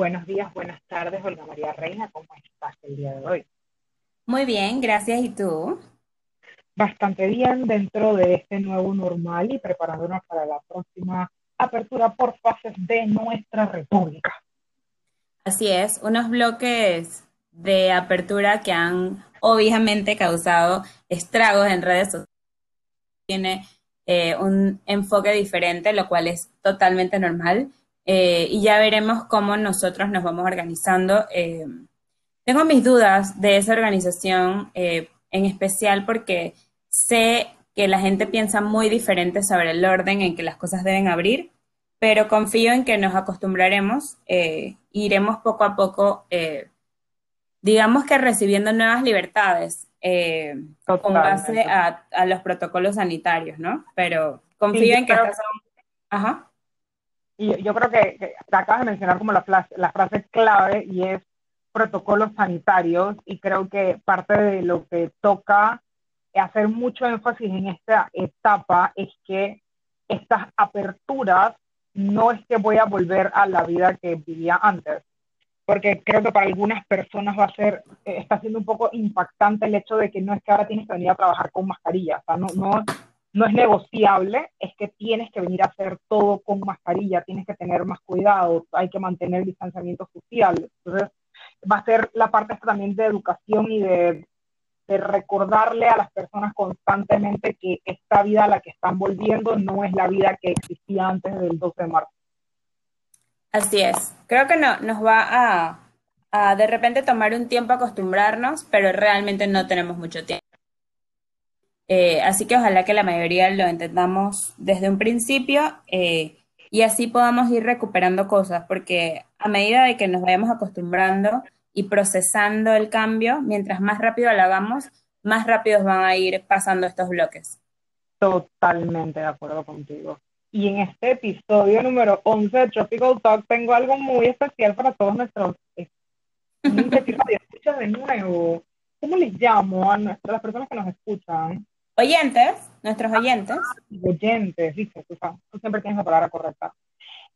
Buenos días, buenas tardes, Olga María Reina, ¿cómo estás el día de hoy? Muy bien, gracias. ¿Y tú? Bastante bien dentro de este nuevo normal y preparándonos para la próxima apertura por fases de nuestra república. Así es, unos bloques de apertura que han obviamente causado estragos en redes sociales. Tiene eh, un enfoque diferente, lo cual es totalmente normal. Eh, y ya veremos cómo nosotros nos vamos organizando. Eh, tengo mis dudas de esa organización, eh, en especial porque sé que la gente piensa muy diferente sobre el orden en que las cosas deben abrir, pero confío en que nos acostumbraremos, iremos poco a poco, digamos que recibiendo nuevas libertades con base a, los protocolos sanitarios, ¿no? Pero confío en que estas son... Ajá. Y yo creo que, que acabas de mencionar como la, la frase clave y es protocolos sanitarios y creo que parte de lo que toca hacer mucho énfasis en esta etapa es que estas aperturas no es que voy a volver a la vida que vivía antes, porque creo que para algunas personas va a ser, eh, está siendo un poco impactante el hecho de que no es que ahora tienes que venir a trabajar con mascarilla, o sea, no, no, no es negociable, es que tienes que venir a hacer todo con mascarilla, tienes que tener más cuidado, hay que mantener distanciamiento social. Entonces, va a ser la parte también de educación y de, de, recordarle a las personas constantemente que esta vida a la que están volviendo no es la vida que existía antes del 12 de marzo. Así es. Creo que no, nos va a, a de repente tomar un tiempo acostumbrarnos, pero realmente no tenemos mucho tiempo. Eh, así que ojalá que la mayoría lo entendamos desde un principio eh, y así podamos ir recuperando cosas, porque a medida de que nos vayamos acostumbrando y procesando el cambio, mientras más rápido lo hagamos, más rápidos van a ir pasando estos bloques. Totalmente de acuerdo contigo. Y en este episodio número 11 de Tropical Talk tengo algo muy especial para todos nuestros eh, de nuevo. ¿Cómo les llamo a nuestras, las personas que nos escuchan? Oyentes, nuestros oyentes. Oyentes, dice, tú, siempre tienes la palabra correcta.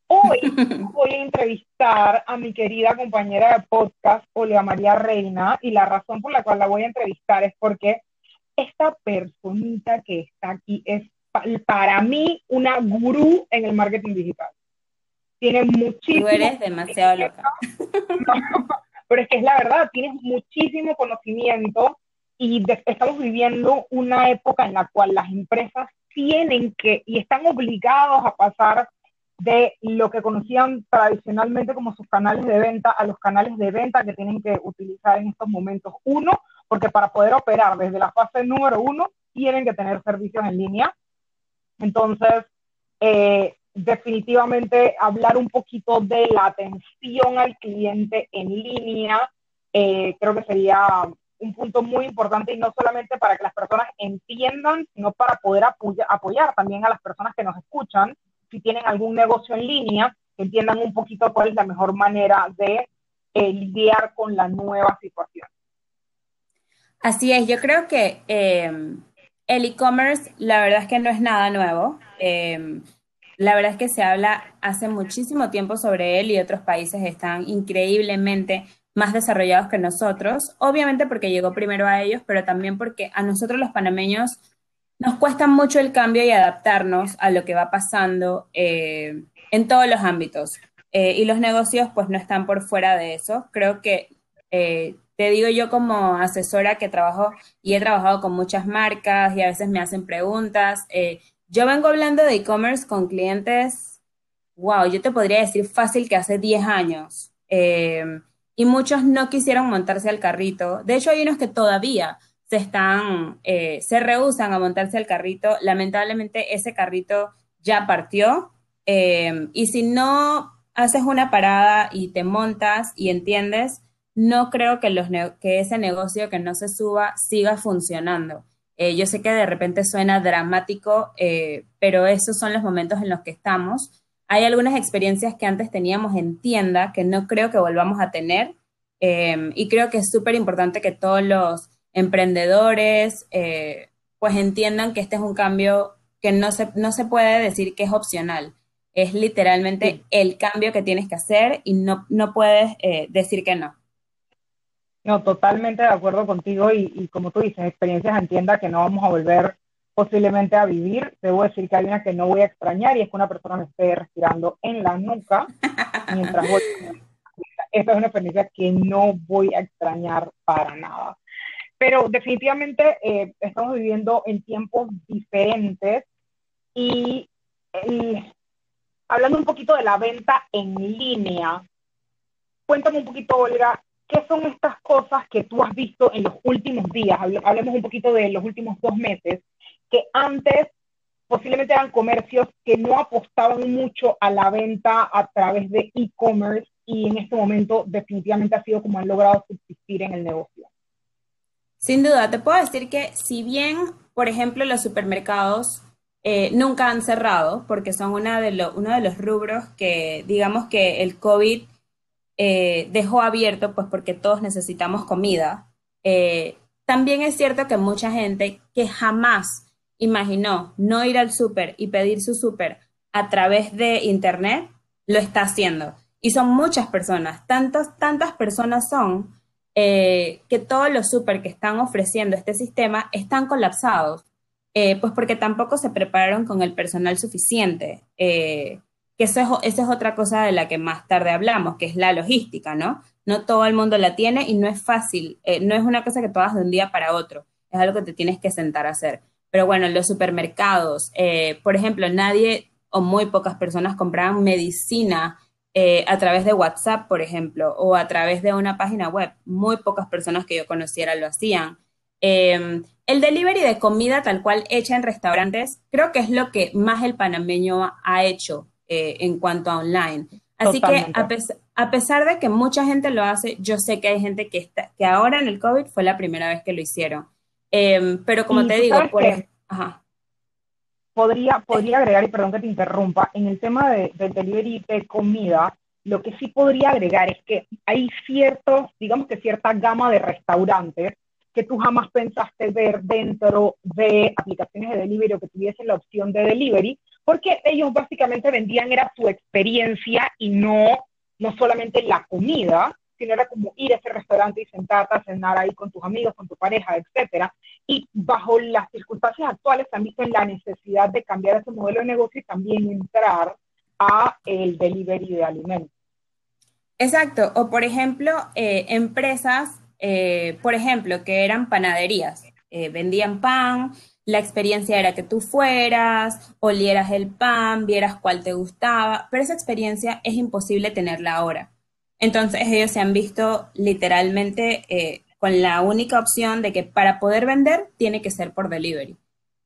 Hoy voy a entrevistar a mi querida compañera de podcast, Olga María Reina, y la razón por la cual la voy a entrevistar es porque esta personita que está aquí es para mí una gurú en el marketing digital. Tiene muchísimo. Tú eres demasiado loca. pero es que es la verdad, tienes muchísimo conocimiento y estamos viviendo una época en la cual las empresas tienen que y están obligados a pasar de lo que conocían tradicionalmente como sus canales de venta a los canales de venta que tienen que utilizar en estos momentos. Uno, porque para poder operar desde la fase número uno, tienen que tener servicios en línea. Entonces, eh, definitivamente hablar un poquito de la atención al cliente en línea, eh, creo que sería un punto muy importante y no solamente para que las personas entiendan, sino para poder apoyar también a las personas que nos escuchan, si tienen algún negocio en línea, que entiendan un poquito cuál es la mejor manera de eh, lidiar con la nueva situación. Así es, yo creo que eh, el e-commerce, la verdad es que no es nada nuevo. Eh, la verdad es que se habla hace muchísimo tiempo sobre él y otros países están increíblemente más desarrollados que nosotros, obviamente porque llegó primero a ellos, pero también porque a nosotros los panameños nos cuesta mucho el cambio y adaptarnos a lo que va pasando eh, en todos los ámbitos. Eh, y los negocios pues no están por fuera de eso. Creo que, eh, te digo yo como asesora que trabajo y he trabajado con muchas marcas y a veces me hacen preguntas. yo vengo hablando de e-commerce con clientes, wow, yo te podría decir fácil que hace 10 años y muchos no quisieron montarse al carrito. De hecho, hay unos que todavía se están, eh, se rehusan a montarse al carrito. Lamentablemente, ese carrito ya partió. Eh, y si no haces una parada y te montas y entiendes, no creo que, ese negocio que no se suba siga funcionando. Eh, yo sé que de repente suena dramático, pero esos son los momentos en los que estamos hay algunas experiencias que antes teníamos en tienda que no creo que volvamos a tener em, y creo que es súper importante que todos los emprendedores eh, pues entiendan que este es un cambio que no se, no se puede decir que es opcional. Es literalmente el cambio que tienes que hacer y no, no puedes eh, decir que no. No, totalmente de acuerdo contigo y, como tú dices, experiencias entienda que no vamos a volver posiblemente a vivir. Debo decir que hay una que no voy a extrañar y es que una persona me esté respirando en la nuca mientras voy. Esta es una experiencia que no voy a extrañar para nada. Pero definitivamente eh, estamos viviendo en tiempos diferentes y hablando un poquito de la venta en línea, cuéntame un poquito, Olga, ¿qué son estas cosas que tú has visto en los últimos días? Hablemos un poquito de los últimos dos meses, que antes posiblemente eran comercios que no apostaban mucho a la venta a través de e-commerce y en este momento definitivamente ha sido como han logrado subsistir en el negocio. Sin duda, te puedo decir que si bien, por ejemplo, los supermercados eh, nunca han cerrado, porque son una de uno de los rubros que, digamos que el COVID eh, dejó abierto, pues porque todos necesitamos comida. Eh, también es cierto que mucha gente que jamás imaginó no ir al súper y pedir su súper a través de Internet, lo está haciendo. Y son muchas personas, tantas, tantas personas son que todos los súper que están ofreciendo este sistema están colapsados. Eh, pues porque tampoco se prepararon con el personal suficiente. Eh, que eso es, esa es otra cosa de la que más tarde hablamos, que es la logística, ¿no? No todo el mundo la tiene y no es fácil, eh, no es una cosa que tú hagas de un día para otro, es algo que te tienes que sentar a hacer. Pero bueno, en los supermercados, por ejemplo, nadie o muy pocas personas compraban medicina a través de WhatsApp, por ejemplo, o a través de una página web. Muy pocas personas que yo conociera lo hacían. Em, el delivery de comida tal cual hecha en restaurantes, creo que es lo que más el panameño ha hecho eh, en cuanto a online. Así que a, pesar de que mucha gente lo hace, yo sé que hay gente que, está, que ahora en el COVID fue la primera vez que lo hicieron. Em, pero como te digo, pues, Podría, podría agregar, y perdón que te interrumpa, en el tema de, del delivery de comida, lo que sí podría agregar es que hay ciertos, digamos que cierta gama de restaurantes que tú jamás pensaste ver dentro de aplicaciones de delivery o que tuviesen la opción de delivery, porque ellos básicamente vendían era su experiencia y no, no solamente la comida, sino era como ir a ese restaurante y sentarte a cenar ahí con tus amigos, con tu pareja, etcétera. Y bajo las circunstancias actuales han visto la necesidad de cambiar ese modelo de negocio y también entrar a el delivery de alimentos. Exacto. O por ejemplo, eh, empresas eh, por ejemplo, que eran panaderías, eh, vendían pan, la experiencia era que tú fueras, olieras el pan, vieras cuál te gustaba, pero esa experiencia es imposible tenerla ahora. Entonces ellos se han visto literalmente eh, con la única opción de que para poder vender tiene que ser por delivery.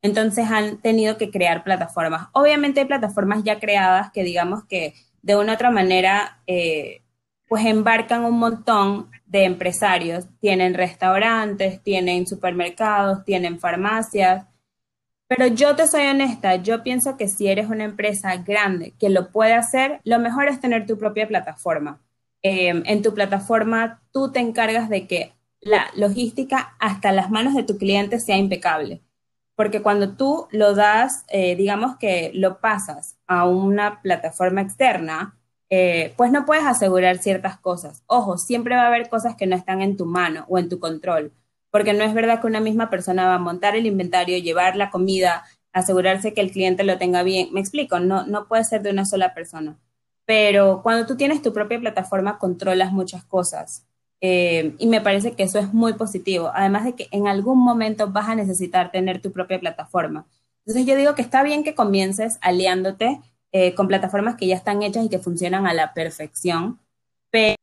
Entonces han tenido que crear plataformas. Obviamente hay plataformas ya creadas que digamos que de una u otra manera pues embarcan un montón de empresarios. Tienen restaurantes, tienen supermercados, tienen farmacias. Pero yo te soy honesta, yo pienso que si eres una empresa grande que lo puede hacer, lo mejor es tener tu propia plataforma. Em, en tu plataforma tú te encargas de que la logística hasta las manos de tu cliente sea impecable. Porque cuando tú lo das, eh, digamos que lo pasas a una plataforma externa, eh, pues no puedes asegurar ciertas cosas. Ojo, siempre va a haber cosas que no están en tu mano o en tu control, porque no es verdad que una misma persona va a montar el inventario, llevar la comida, asegurarse que el cliente lo tenga bien. Me explico, no, no puede ser de una sola persona. Pero cuando tú tienes tu propia plataforma, controlas muchas cosas. Eh, y me parece que eso es muy positivo. Además de que en algún momento vas a necesitar tener tu propia plataforma. Entonces yo digo que está bien que comiences aliándote eh, con plataformas que ya están hechas y que funcionan a la perfección, pero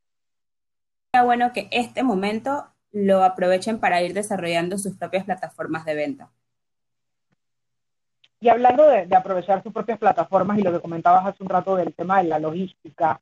es bueno que este momento lo aprovechen para ir desarrollando sus propias plataformas de venta. Y hablando de, aprovechar sus propias plataformas y lo que comentabas hace un rato del tema de la logística,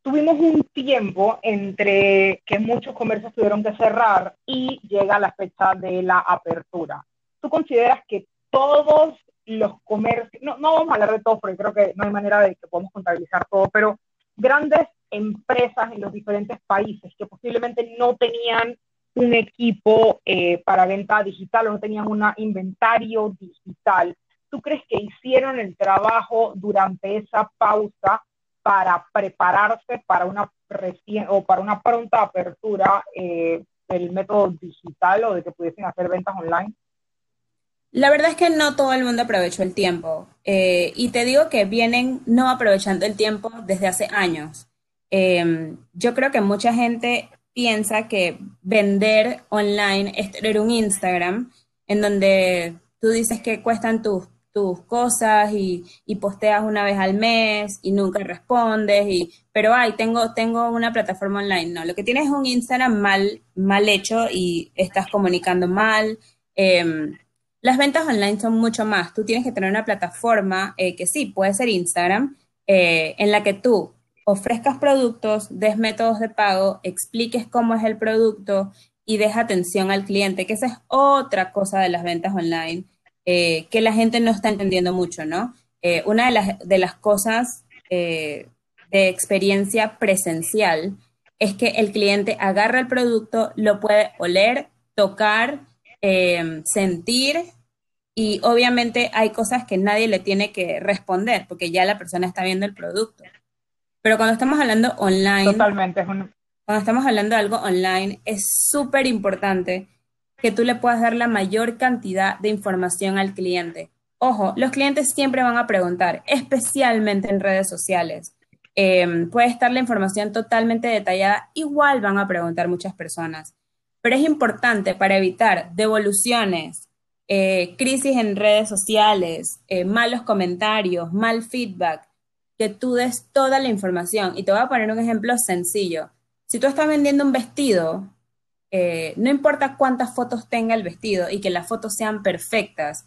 tuvimos un tiempo entre que muchos comercios tuvieron que cerrar y llega la fecha de la apertura. ¿Tú consideras que todos los comercios, no, no vamos a hablar de todo porque creo que no hay manera de que podamos contabilizar todo, pero grandes empresas en los diferentes países que posiblemente no tenían un equipo eh, para venta digital o no tenían un inventario digital. Tú crees que hicieron el trabajo durante esa pausa para prepararse para una recién o para una pronta apertura eh, del método digital o de que pudiesen hacer ventas online? La verdad es que no todo el mundo aprovechó el tiempo. Eh, y te digo que vienen no aprovechando el tiempo desde hace años. Em, yo creo que mucha gente piensa que vender online es tener un Instagram en donde tú dices que cuestan tus, tus cosas y, posteas una vez al mes y nunca respondes, y, pero ay, tengo, tengo una plataforma online. No, lo que tienes es un Instagram mal, mal hecho y estás comunicando mal. Em, las ventas online son mucho más. Tú tienes que tener una plataforma eh, que sí, puede ser Instagram, eh, en la que tú ofrezcas productos, des métodos de pago, expliques cómo es el producto y des atención al cliente, que esa es otra cosa de las ventas online eh, que la gente no está entendiendo mucho, ¿no? Eh, una de las, de las cosas eh, de experiencia presencial es que el cliente agarra el producto, lo puede oler, tocar, sentir y obviamente hay cosas que nadie le tiene que responder porque ya la persona está viendo el producto. Pero cuando estamos hablando online, totalmente, cuando estamos hablando de algo online, es súper importante que tú le puedas dar la mayor cantidad de información al cliente. Ojo, los clientes siempre van a preguntar, especialmente en redes sociales. Em, puede estar la información totalmente detallada, igual van a preguntar muchas personas. Pero es importante para evitar devoluciones, eh, crisis en redes sociales, eh, malos comentarios, mal feedback, que tú des toda la información. Y te voy a poner un ejemplo sencillo. Si tú estás vendiendo un vestido, eh, no importa cuántas fotos tenga el vestido y que las fotos sean perfectas,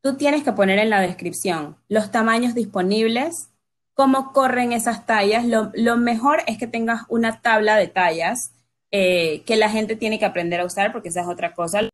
tú tienes que poner en la descripción los tamaños disponibles, cómo corren esas tallas. Lo, mejor es que tengas una tabla de tallas eh, que la gente tiene que aprender a usar porque esa es otra cosa.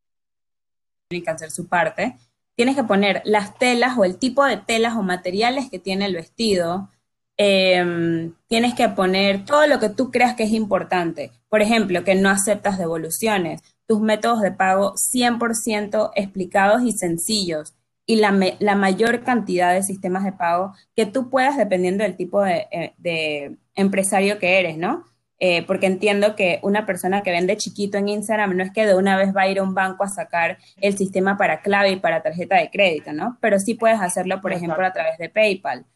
Tiene que hacer su parte. Tienes que poner las telas o el tipo de telas o materiales que tiene el vestido, Em, tienes que poner todo lo que tú creas que es importante. Por ejemplo, que no aceptas devoluciones, tus métodos de pago 100% explicados y sencillos y la, mayor cantidad de sistemas de pago que tú puedas dependiendo del tipo de, eh, empresario que eres, ¿no? Eh, porque entiendo que una persona que vende chiquito en Instagram no es que de una vez va a ir a un banco a sacar el sistema para clave y para tarjeta de crédito, ¿no? Pero sí puedes hacerlo, por ejemplo, a través de PayPal.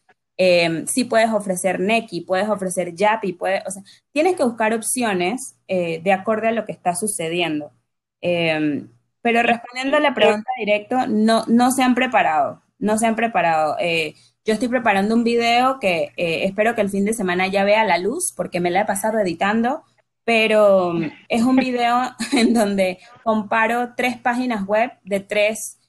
Eh, sí puedes ofrecer Neki, puedes ofrecer Yapi, puedes, o sea, tienes que buscar opciones eh, de acorde a lo que está sucediendo. Em, pero respondiendo a la pregunta directa, no, no se han preparado, no se han preparado. Eh, yo estoy preparando un video que espero que el fin de semana ya vea la luz, porque me la he pasado editando, pero mm, es un video en donde comparo tres páginas web de tres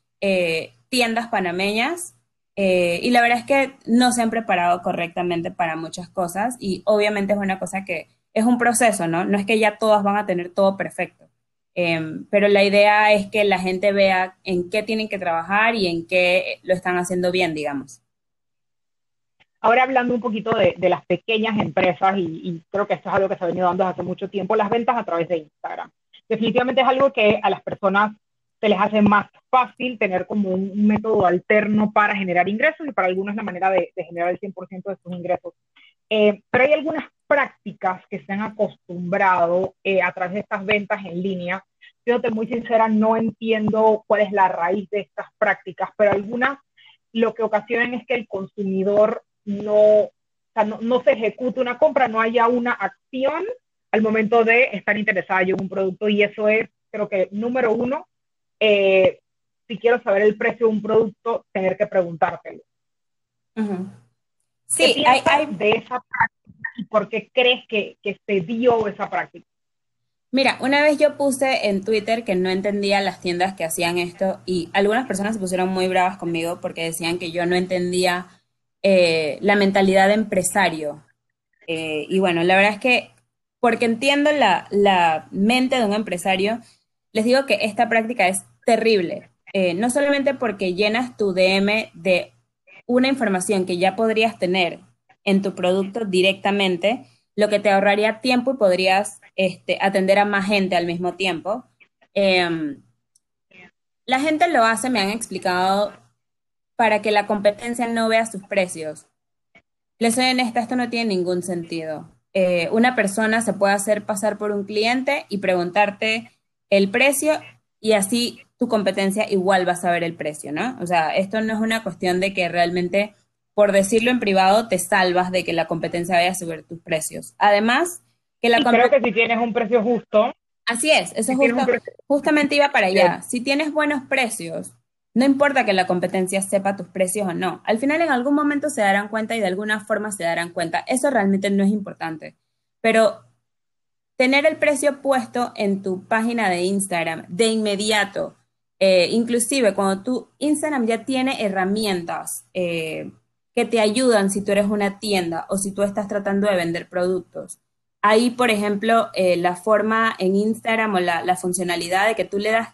tiendas panameñas eh, y la verdad es que no se han preparado correctamente para muchas cosas y obviamente es una cosa que es un proceso, ¿no? No es que ya todas van a tener todo perfecto. Em, pero la idea es que la gente vea en qué tienen que trabajar y en qué lo están haciendo bien, digamos. Ahora hablando un poquito de, las pequeñas empresas, y, y, creo que esto es algo que se ha venido dando hace mucho tiempo, las ventas a través de Instagram. Definitivamente es algo que a las personas se les hace más fácil tener como un, método alterno para generar ingresos y para algunos la manera de, generar el 100% de sus ingresos. Eh, pero hay algunas prácticas que se han acostumbrado eh, a través de estas ventas en línea. Fíjate, muy sincera, no entiendo cuál es la raíz de estas prácticas, pero algunas lo que ocasionan es que el consumidor no, no, no se ejecute una compra, no haya una acción al momento de estar interesada en un producto y eso es, creo que, número uno, eh, si quiero saber el precio de un producto, tener que preguntártelo. Sí, hay, de esa práctica y por qué crees que, que se dio esa práctica? Mira, una vez yo puse en Twitter que no entendía las tiendas que hacían esto y algunas personas se pusieron muy bravas conmigo porque decían que yo no entendía eh, la mentalidad de empresario. Eh, y bueno, la verdad es que porque entiendo la, la mente de un empresario, les digo que esta práctica es terrible. Eh, no solamente porque llenas tu DM de una información que ya podrías tener en tu producto directamente, lo que te ahorraría tiempo y podrías este, atender a más gente al mismo tiempo. Em, la gente lo hace, me han explicado, para que la competencia no vea sus precios. Les soy honesta, esto no tiene ningún sentido. Eh, una persona se puede hacer pasar por un cliente y preguntarte el precio y así tu competencia igual va a saber el precio, ¿no? O sea, esto no es una cuestión de que realmente, por decirlo en privado, te salvas de que la competencia vaya a subir tus precios. Además, que la Creo que si tienes un precio justo. Así es, eso justamente iba para allá. Si tienes buenos precios, no importa que la competencia sepa tus precios o no. Al final en algún momento se darán cuenta y de alguna forma se darán cuenta. Eso realmente no es importante. Pero tener el precio puesto en tu página de Instagram de inmediato, eh, inclusive cuando tu Instagram ya tiene herramientas eh, que te ayudan si tú eres una tienda o si tú estás tratando de vender productos. Ahí, por ejemplo, eh, la forma en Instagram o la, la funcionalidad de que tú le das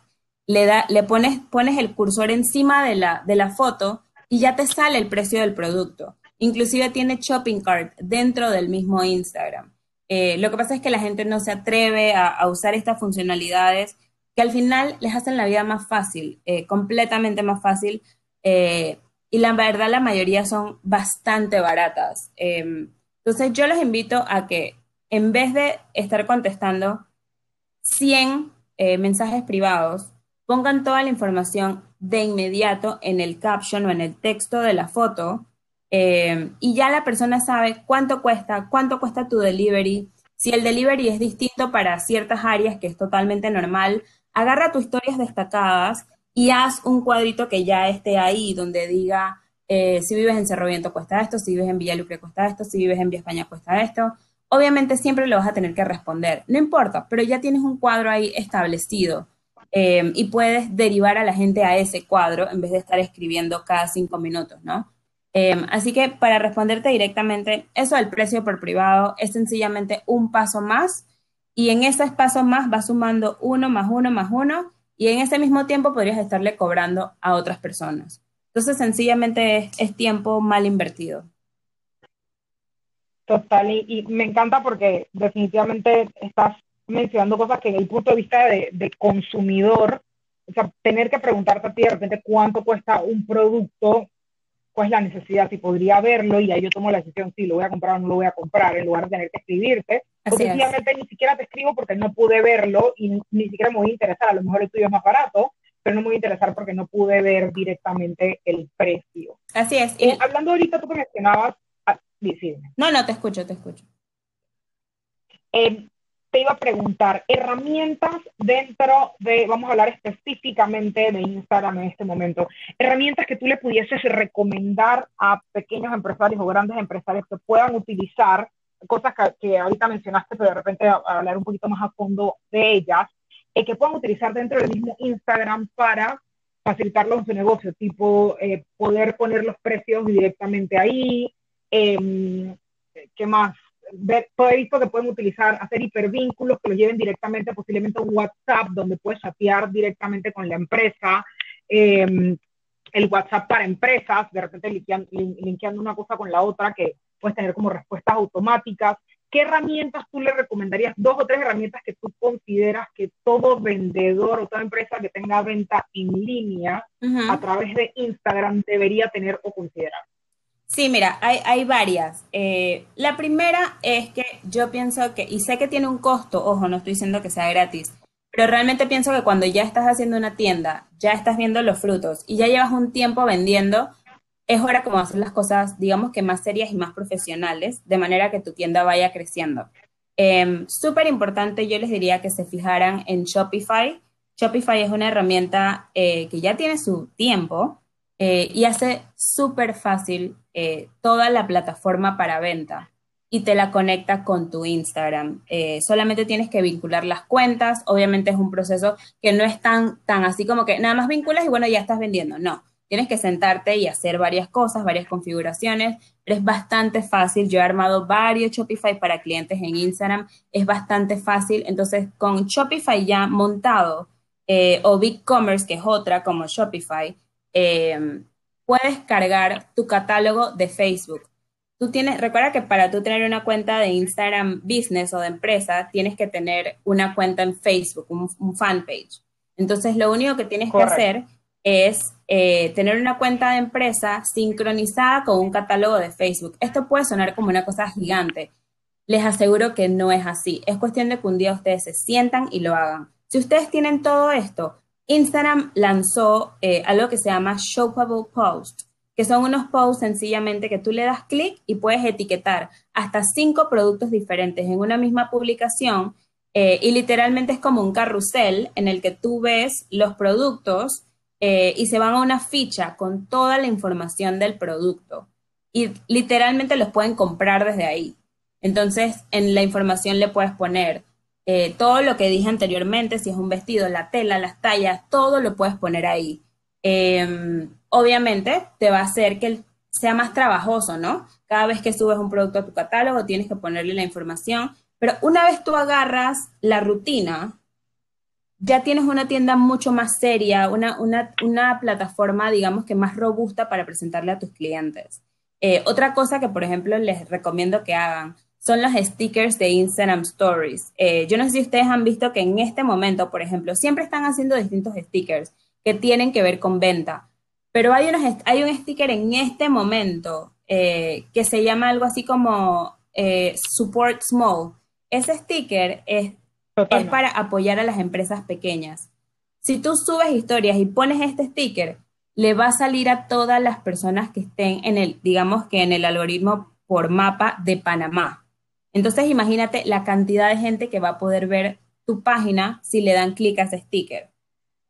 le, da, le pones, pones el cursor encima de la, de la foto y ya te sale el precio del producto. Inclusive tiene shopping cart dentro del mismo Instagram. Eh, lo que pasa es que la gente no se atreve a, usar estas funcionalidades que al final les hacen la vida más fácil, eh, completamente más fácil. Eh, y la verdad la mayoría son bastante baratas. entonces yo los invito a que en vez de estar contestando 100 mensajes privados, pongan toda la información de inmediato en el caption o en el texto de la foto eh, y ya la persona sabe cuánto cuesta, cuánto cuesta tu delivery. Si el delivery es distinto para ciertas áreas, que es totalmente normal, agarra tus historias destacadas y haz un cuadrito que ya esté ahí, donde diga, eh, si vives en Cerro Viento cuesta esto, si vives en Villalucre cuesta esto, si vives en Vía España cuesta esto. Obviamente siempre lo vas a tener que responder, no importa, pero ya tienes un cuadro ahí establecido Em, y puedes derivar a la gente a ese cuadro en vez de estar escribiendo cada cinco minutos, ¿no? Em, así que para responderte directamente, eso del precio por privado es sencillamente un paso más y en ese paso más vas sumando uno más uno más uno y en ese mismo tiempo podrías estarle cobrando a otras personas. Entonces, sencillamente es, tiempo mal invertido. Total, y, me encanta porque definitivamente estás mencionando cosas que en el punto de vista de, consumidor, o sea, tener que preguntarte a ti de repente cuánto cuesta un producto, cuál es la necesidad, si podría verlo y ahí yo tomo la decisión si lo voy a comprar o no lo voy a comprar, en lugar de tener que escribirte. Obviamente ni siquiera te escribo porque no pude verlo y ni, siquiera me voy a interesar, a lo mejor el tuyo es más barato, pero no me voy a interesar porque no pude ver directamente el precio. Así es. Y... hablando ahorita tú que mencionabas, ah, No, no, te escucho, te escucho. Eh, iba a preguntar, herramientas dentro de, vamos a hablar específicamente de Instagram en este momento, herramientas que tú le pudieses recomendar a pequeños empresarios o grandes empresarios que puedan utilizar, cosas que, ahorita mencionaste, pero de repente hablar un poquito más a fondo de ellas, eh, que puedan utilizar dentro del mismo Instagram para facilitarlo en su negocio, tipo eh, poder poner los precios directamente ahí, eh, ¿qué más? ver, todo visto que pueden utilizar, hacer hipervínculos que los lleven directamente posiblemente a un WhatsApp donde puedes chatear directamente con la empresa, em, el WhatsApp para empresas, de repente linkeando, una cosa con la otra que puedes tener como respuestas automáticas. ¿Qué herramientas tú le recomendarías? Dos o tres herramientas que tú consideras que todo vendedor o toda empresa que tenga venta en línea a través de Instagram debería tener o considerar. Sí, mira, hay, varias. Eh, la primera es que yo pienso que, y sé que tiene un costo, ojo, no estoy diciendo que sea gratis, pero realmente pienso que cuando ya estás haciendo una tienda, ya estás viendo los frutos y ya llevas un tiempo vendiendo, es hora como hacer las cosas, digamos que más serias y más profesionales, de manera que tu tienda vaya creciendo. Em, súper importante, yo les diría que se fijaran en Shopify. Shopify es una herramienta eh, que ya tiene su tiempo, eh, y hace súper fácil eh, toda la plataforma para venta y te la conecta con tu Instagram. Eh, solamente tienes que vincular las cuentas. Obviamente es un proceso que no es tan, tan así como que nada más vinculas y bueno, ya estás vendiendo. No, tienes que sentarte y hacer varias cosas, varias configuraciones, pero es bastante fácil. Yo he armado varios Shopify para clientes en Instagram, es bastante fácil. Entonces, con Shopify ya montado o BigCommerce, que es otra como Shopify, eh, puedes cargar tu catálogo de Facebook. Tú tienes, recuerda que para tú tener una cuenta de Instagram Business o de empresa, tienes que tener una cuenta en Facebook, un, fanpage. Entonces, lo único que tienes que hacer es eh, tener una cuenta de empresa sincronizada con un catálogo de Facebook. Esto puede sonar como una cosa gigante. Les aseguro que no es así. Es cuestión de que un día ustedes se sientan y lo hagan. Si ustedes tienen todo esto, Instagram lanzó eh, algo que se llama Shoppable Post, que son unos posts sencillamente que tú le das clic y puedes etiquetar hasta cinco productos diferentes en una misma publicación eh, y literalmente es como un carrusel en el que tú ves los productos eh, y se van a una ficha con toda la información del producto y literalmente los pueden comprar desde ahí. Entonces, en la información le puedes poner eh, todo lo que dije anteriormente, si es un vestido, la tela, las tallas, todo lo puedes poner ahí. Em, obviamente te va a hacer que sea más trabajoso, ¿no? Cada vez que subes un producto a tu catálogo tienes que ponerle la información, pero una vez tú agarras la rutina, ya tienes una tienda mucho más seria, una, una, plataforma, digamos que más robusta para presentarle a tus clientes. Eh, otra cosa que, por ejemplo, les recomiendo que hagan, son los stickers de Instagram Stories. Eh, yo no sé si ustedes han visto que en este momento, por ejemplo, siempre están haciendo distintos stickers que tienen que ver con venta, pero hay, unos, hay un sticker en este momento eh, que se llama algo así como Support Small. Ese sticker es, es para apoyar a las empresas pequeñas. Si tú subes historias y pones este sticker, le va a salir a todas las personas que estén en el, digamos que en el algoritmo por mapa de Panamá. Entonces imagínate la cantidad de gente que va a poder ver tu página si le dan clic a ese sticker.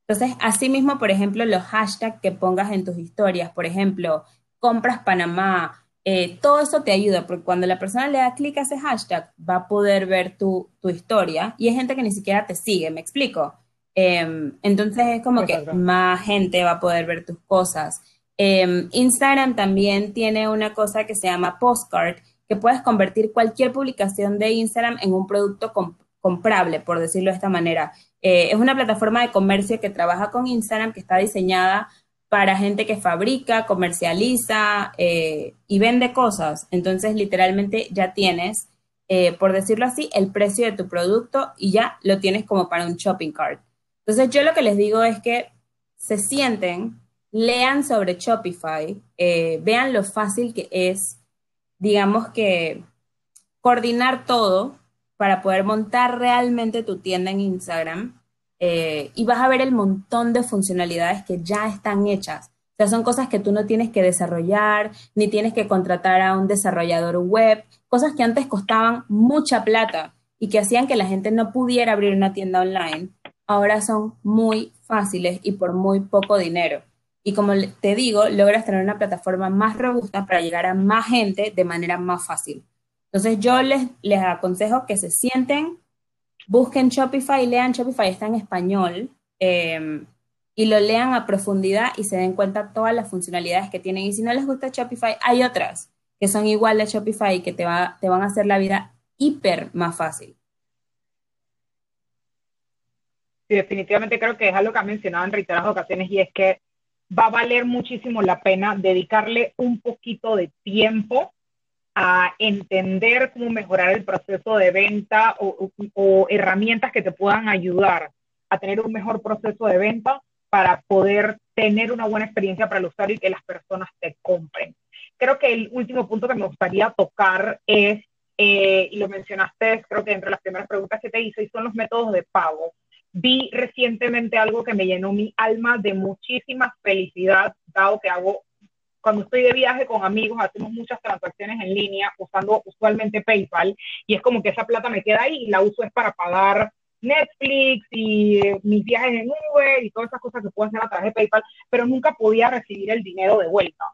Entonces, asimismo, por ejemplo, los hashtags que pongas en tus historias, por ejemplo, compras Panamá, eh, todo eso te ayuda, porque cuando la persona le da clic a ese hashtag, va a poder ver tu, historia y hay gente que ni siquiera te sigue, ¿me explico? Em, entonces es como que más gente va a poder ver tus cosas. Em, Instagram también tiene una cosa que se llama postcard, que puedes convertir cualquier publicación de Instagram en un producto comprable, por decirlo de esta manera. Eh, es una plataforma de comercio que trabaja con Instagram, que está diseñada para gente que fabrica, comercializa eh, y vende cosas. Entonces, literalmente ya tienes, eh, por decirlo así, el precio de tu producto y ya lo tienes como para un shopping cart. Entonces, yo lo que les digo es que se sienten, lean sobre Shopify, vean lo fácil que es digamos que coordinar todo para poder montar realmente tu tienda en Instagram eh, y vas a ver el montón de funcionalidades que ya están hechas. O sea, son cosas que tú no tienes que desarrollar, ni tienes que contratar a un desarrollador web, cosas que antes costaban mucha plata y que hacían que la gente no pudiera abrir una tienda online, ahora son muy fáciles y por muy poco dinero. Y como te digo, logras tener una plataforma más robusta para llegar a más gente de manera más fácil. Entonces yo les, les aconsejo que se sienten, busquen Shopify, lean Shopify, está en español, em, y lo lean a profundidad y se den cuenta todas las funcionalidades que tienen. Y si no les gusta Shopify, hay otras que son igual a Shopify y que te, va, te van a hacer la vida hiper más fácil. Sí, definitivamente creo que es algo que han mencionado en reiteradas ocasiones y es que va a valer muchísimo la pena dedicarle un poquito de tiempo a entender cómo mejorar el proceso de venta o, herramientas que te puedan ayudar a tener un mejor proceso de venta para poder tener una buena experiencia para el usuario y que las personas te compren. Creo que el último punto que me gustaría tocar es, eh, y lo mencionaste, creo que entre las primeras preguntas que te hice, y son los métodos de pago vi recientemente algo que me llenó mi alma de muchísima felicidad, dado que hago, cuando estoy de viaje con amigos, hacemos muchas transacciones en línea usando usualmente PayPal y es como que esa plata me queda ahí y la uso es para pagar Netflix y eh, mis viajes en Uber y todas esas cosas que puedo hacer a través de PayPal, pero nunca podía recibir el dinero de vuelta.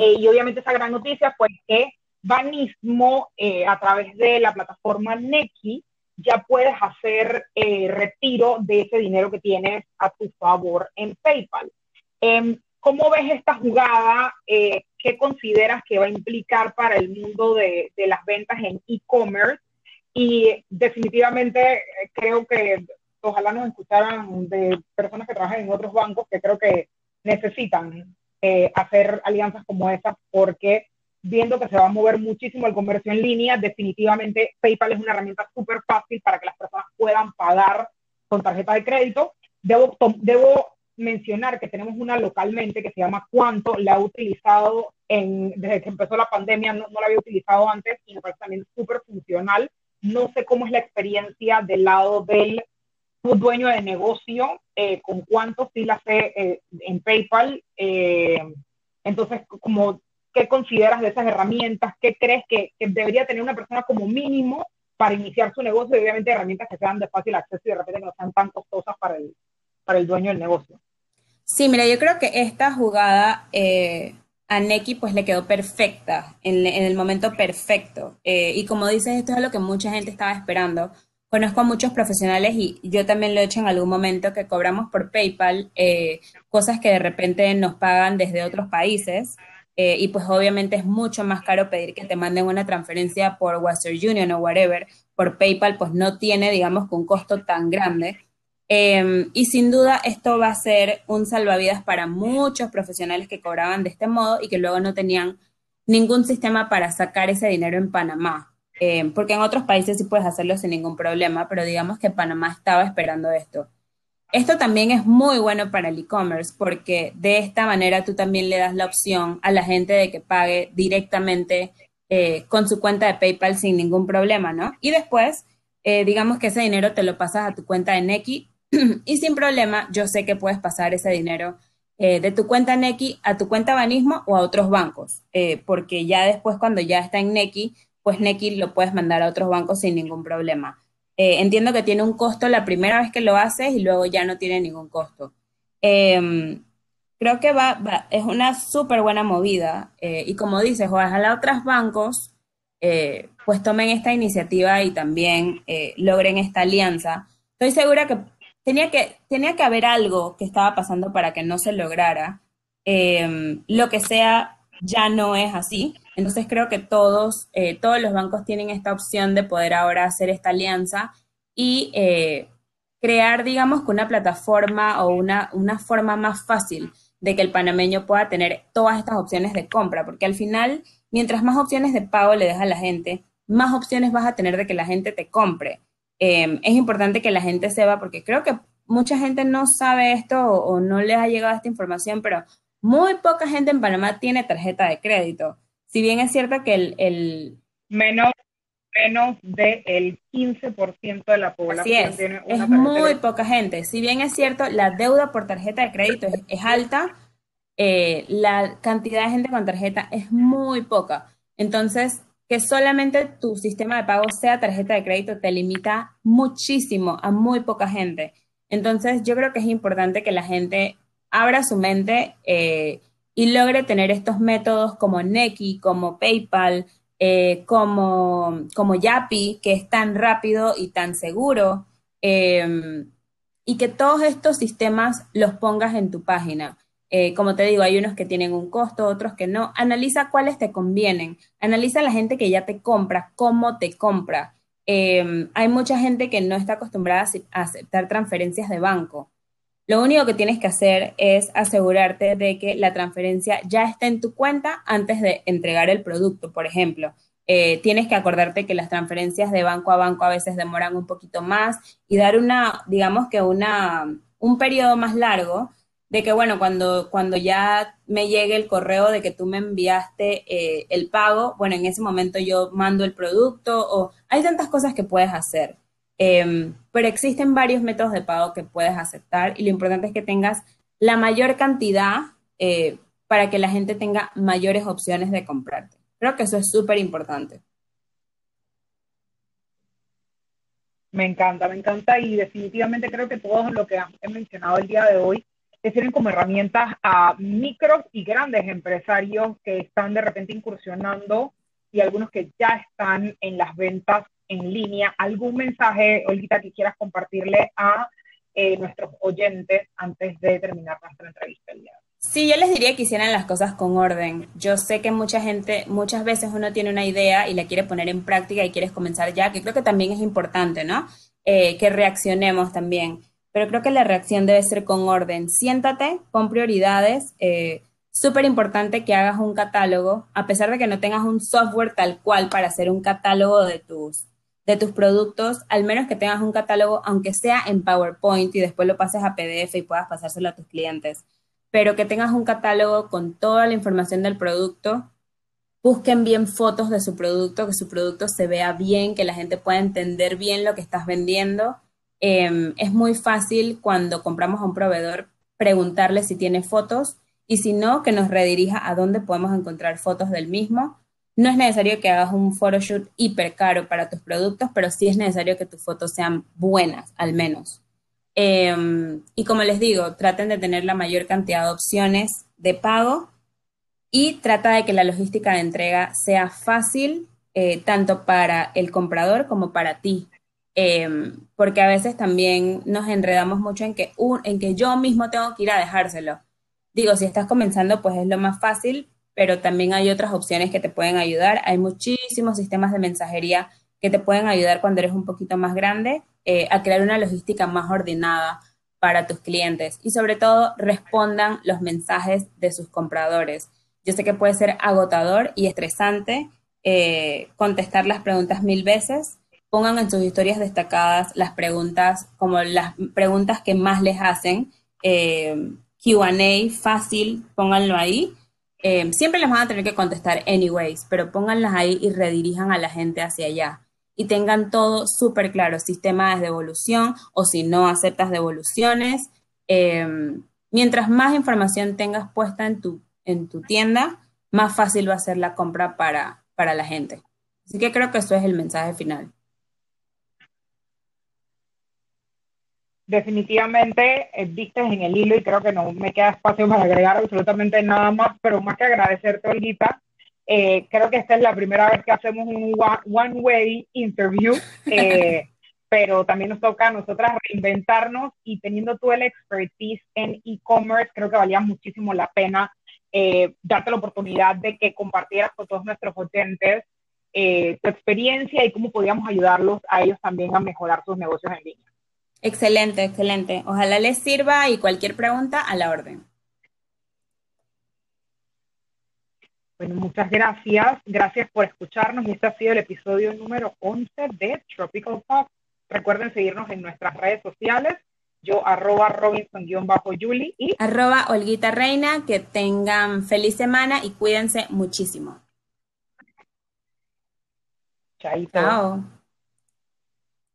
Eh, y obviamente esa gran noticia fue que Banismo, eh, a través de la plataforma Neki, ya puedes hacer eh, retiro de ese dinero que tienes a tu favor en PayPal. ¿Cómo ves esta jugada? Eh, ¿Qué consideras que va a implicar para el mundo de, las ventas en e-commerce? Y definitivamente eh, creo que ojalá nos escucharan de personas que trabajan en otros bancos que creo que necesitan hacer alianzas como esas porque viendo que se va a mover muchísimo el comercio en línea, definitivamente PayPal es una herramienta súper fácil para que las personas puedan pagar con tarjeta de crédito. Debo, debo mencionar que tenemos una localmente que se llama Cuanto, la he utilizado en, desde que empezó la pandemia, no, no la había utilizado antes y me parece también súper funcional. No sé cómo es la experiencia del lado del dueño de negocio, eh, con cuánto sí la sé eh, en PayPal. Eh, entonces, como, ¿qué consideras de esas herramientas? ¿Qué crees que, que, debería tener una persona como mínimo para iniciar su negocio? Y obviamente herramientas que sean de fácil acceso y de repente que no sean tan costosas para el, para el dueño del negocio. Sí, mira, yo creo que esta jugada a Neki pues le quedó perfecta, en, el momento perfecto. y como dices, esto es lo que mucha gente estaba esperando Conozco a muchos profesionales y yo también lo he hecho en algún momento que cobramos por PayPal eh, cosas que de repente nos pagan desde otros países eh, y pues obviamente es mucho más caro pedir que te manden una transferencia por Western Union o whatever. Por PayPal pues no tiene digamos un costo tan grande. Em, y sin duda esto va a ser un salvavidas para muchos profesionales que cobraban de este modo y que luego no tenían ningún sistema para sacar ese dinero en Panamá. Eh, porque en otros países sí puedes hacerlo sin ningún problema, pero digamos que Panamá estaba esperando esto. Esto también es muy bueno para el e-commerce porque de esta manera tú también le das la opción a la gente de que pague directamente eh, con su cuenta de PayPal sin ningún problema, ¿no? Y después, eh, digamos que ese dinero te lo pasas a tu cuenta de Neki y sin problema, yo sé que puedes pasar ese dinero de tu cuenta Neki a tu cuenta Banismo o a otros bancos, porque ya después cuando ya está en Neki, pues Neki lo puedes mandar a otros bancos sin ningún problema. Eh, entiendo que tiene un costo la primera vez que lo haces y luego ya no tiene ningún costo. Em, creo que va, es una súper buena movida eh, y como dices, ojalá otros bancos eh, pues tomen esta iniciativa y también logren esta alianza. Estoy segura que tenía, que tenía que haber algo que estaba pasando para que no se lograra. Em, lo que sea ya no es así. Entonces creo que todos, eh, todos los bancos tienen esta opción de poder ahora hacer esta alianza y eh, crear, digamos, con una plataforma o una, una forma más fácil de que el panameño pueda tener todas estas opciones de compra, porque al final, mientras más opciones de pago le des a la gente, más opciones vas a tener de que la gente te compre. Em, es importante que la gente sepa, porque creo que mucha gente no sabe esto o, o no les ha llegado esta información, pero muy poca gente en Panamá tiene tarjeta de crédito. Si bien es cierto que el... Menos, menos del 15% de la población es, tiene una es muy poca gente. Si bien es cierto, la deuda por tarjeta de crédito es, alta, eh, la cantidad de gente con tarjeta es muy poca. Entonces, que solamente tu sistema de pago sea tarjeta de crédito te limita muchísimo a muy poca gente. Entonces, yo creo que es importante que la gente abra su mente eh, y logre tener estos métodos como Neki, como PayPal, eh, como, como Yapi, que es tan rápido y tan seguro, em, y que todos estos sistemas los pongas en tu página. Eh, como te digo, hay unos que tienen un costo, otros que no. Analiza cuáles te convienen. Analiza la gente que ya te compra, cómo te compra. Em, hay mucha gente que no está acostumbrada a aceptar transferencias de banco. Lo único que tienes que hacer es asegurarte de que la transferencia ya está en tu cuenta antes de entregar el producto, por ejemplo. Eh, tienes que acordarte que las transferencias de banco a banco a veces demoran un poquito más y dar una, digamos que una, un periodo más largo de que, bueno, cuando, cuando ya me llegue el correo de que tú me enviaste eh, el pago, bueno, en ese momento yo mando el producto o hay tantas cosas que puedes hacer. Em, pero existen varios métodos de pago que puedes aceptar y lo importante es que tengas la mayor cantidad eh, para que la gente tenga mayores opciones de comprarte. Creo que eso es súper importante. Me encanta, me encanta y definitivamente creo que todo lo que he mencionado el día de hoy te sirven como herramientas a micros y grandes empresarios que están de repente incursionando y algunos que ya están en las ventas en línea, algún mensaje, Olguita, que quieras compartirle a eh, nuestros oyentes antes de terminar nuestra entrevista el día. Sí, yo les diría que hicieran las cosas con orden. Yo sé que mucha gente, muchas veces uno tiene una idea y la quiere poner en práctica y quieres comenzar ya, que creo que también es importante, ¿no? Eh, que reaccionemos también. Pero creo que la reacción debe ser con orden. Siéntate, pon prioridades. Eh, Súper importante que hagas un catálogo, a pesar de que no tengas un software tal cual para hacer un catálogo de tus, de tus productos, al menos que tengas un catálogo, aunque sea en PowerPoint y después lo pases a PDF y puedas pasárselo a tus clientes, pero que tengas un catálogo con toda la información del producto, busquen bien fotos de su producto, que su producto se vea bien, que la gente pueda entender bien lo que estás vendiendo. Em, es muy fácil cuando compramos a un proveedor preguntarle si tiene fotos y si no, que nos redirija a dónde podemos encontrar fotos del mismo no es necesario que hagas un photoshoot hiper caro para tus productos, pero sí es necesario que tus fotos sean buenas, al menos. Em, y como les digo, traten de tener la mayor cantidad de opciones de pago y trata de que la logística de entrega sea fácil eh, tanto para el comprador como para ti. Em, porque a veces también nos enredamos mucho en que, en que yo mismo tengo que ir a dejárselo. Digo, si estás comenzando, pues es lo más fácil, pero también hay otras opciones que te pueden ayudar. Hay muchísimos sistemas de mensajería que te pueden ayudar cuando eres un poquito más grande eh, a crear una logística más ordenada para tus clientes y sobre todo respondan los mensajes de sus compradores. Yo sé que puede ser agotador y estresante eh, contestar las preguntas mil veces. Pongan en sus historias destacadas las preguntas como las preguntas que más les hacen. Eh, QA fácil, pónganlo ahí Em, siempre les van a tener que contestar anyways, pero pónganlas ahí y redirijan a la gente hacia allá. Y tengan todo súper claro, sistema de devolución o si no aceptas devoluciones. Em, mientras más información tengas puesta en tu, en tu tienda, más fácil va a ser la compra para, para la gente. Así que creo que eso es el mensaje final. Definitivamente eh, viste en el hilo y creo que no me queda espacio para agregar absolutamente nada más, pero más que agradecerte, Olguita, eh, creo que esta es la primera vez que hacemos un one-way interview, eh, pero también nos toca a nosotras reinventarnos y teniendo tú el expertise en e-commerce, creo que valía muchísimo la pena darte la oportunidad de que compartieras con todos nuestros oyentes tu experiencia y cómo podíamos ayudarlos a ellos también a mejorar sus negocios en línea. Excelente, excelente. Ojalá les sirva y cualquier pregunta a la orden. Bueno, muchas gracias. Gracias por escucharnos y este ha sido el episodio número 11 de Tropical Talk. Recuerden seguirnos en nuestras redes sociales. Yo arroba Robinson-Julie y arroba Olguita Reina. Que tengan feliz semana y cuídense muchísimo. Chaito. Chao.